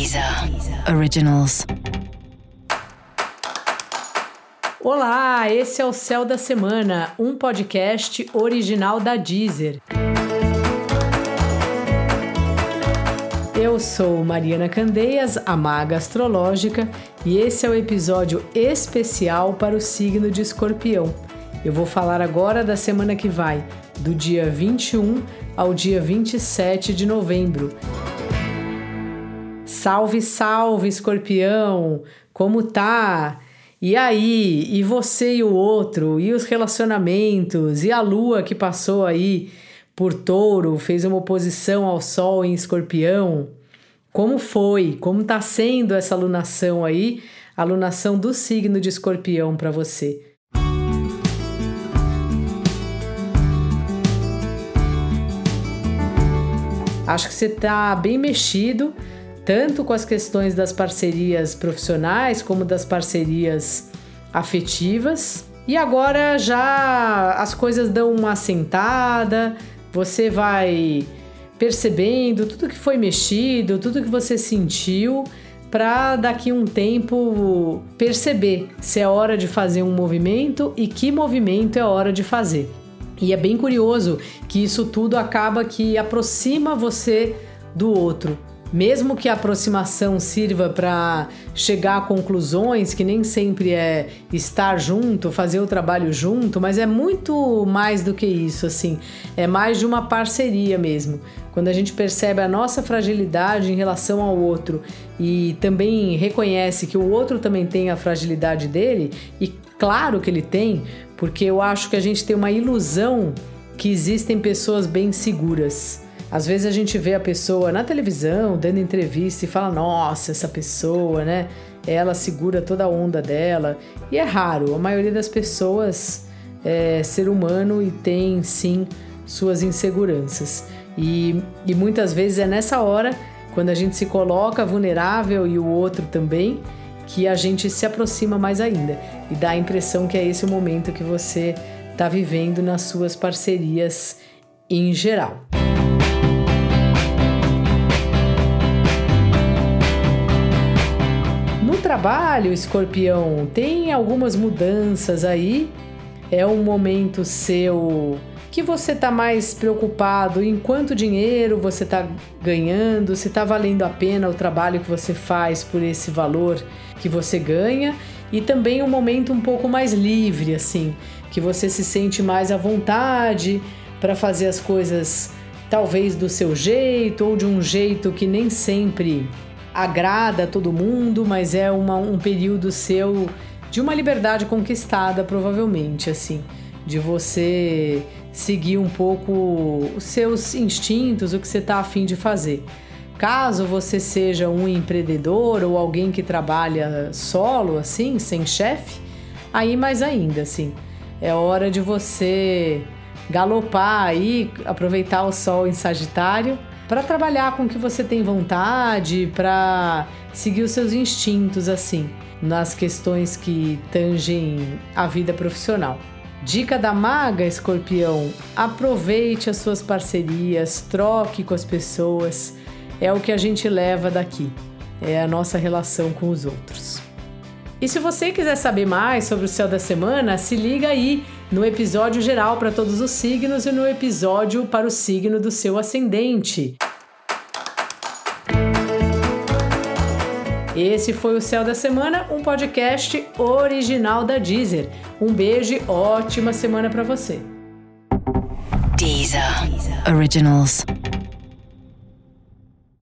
Deezer Originals. Olá, esse é o Céu da Semana, um podcast original da Deezer. Eu sou Mariana Candeias, a maga astrológica, e esse é o episódio especial para o signo de Escorpião. Eu vou falar agora da semana que vai, do dia 21 ao dia 27 de novembro. Salve, salve, escorpião! Como tá? E aí? E você e o outro? E os relacionamentos? E a lua que passou aí por touro, fez uma oposição ao sol em escorpião? Como foi? Como tá sendo essa alunação aí? Alunação do signo de escorpião para você? Acho que você está bem mexido, tanto com as questões das parcerias profissionais como das parcerias afetivas. E agora já as coisas dão uma assentada, você vai percebendo tudo que foi mexido, tudo que você sentiu, para daqui um tempo perceber se é hora de fazer um movimento e que movimento é hora de fazer. E é bem curioso que isso tudo acaba que aproxima você do outro. Mesmo que a aproximação sirva para chegar a conclusões, que nem sempre é estar junto, fazer o trabalho junto, mas é muito mais do que isso, assim. É mais de uma parceria mesmo. Quando a gente percebe a nossa fragilidade em relação ao outro e também reconhece que o outro também tem a fragilidade dele, e claro que ele tem, porque eu acho que a gente tem uma ilusão que existem pessoas bem seguras. Às vezes a gente vê a pessoa na televisão dando entrevista e fala: "Nossa, essa pessoa, né? Ela segura toda a onda dela". E é raro. A maioria das pessoas é ser humano e tem sim suas inseguranças. E, e muitas vezes é nessa hora, quando a gente se coloca vulnerável e o outro também, que a gente se aproxima mais ainda e dá a impressão que é esse o momento que você está vivendo nas suas parcerias em geral. Trabalho, escorpião, tem algumas mudanças aí. É um momento seu que você está mais preocupado em quanto dinheiro você está ganhando, se está valendo a pena o trabalho que você faz por esse valor que você ganha e também um momento um pouco mais livre, assim, que você se sente mais à vontade para fazer as coisas talvez do seu jeito ou de um jeito que nem sempre agrada todo mundo, mas é uma, um período seu de uma liberdade conquistada, provavelmente, assim, de você seguir um pouco os seus instintos, o que você está afim de fazer. Caso você seja um empreendedor ou alguém que trabalha solo, assim, sem chefe, aí mais ainda, assim, é hora de você galopar aí, aproveitar o sol em Sagitário para trabalhar com o que você tem vontade, para seguir os seus instintos, assim, nas questões que tangem a vida profissional. Dica da maga, escorpião: aproveite as suas parcerias, troque com as pessoas é o que a gente leva daqui, é a nossa relação com os outros. E se você quiser saber mais sobre o céu da semana, se liga aí no episódio geral para todos os signos e no episódio para o signo do seu ascendente. Esse foi o Céu da Semana, um podcast original da Deezer. Um beijo ótima semana para você. Deezer. Originals.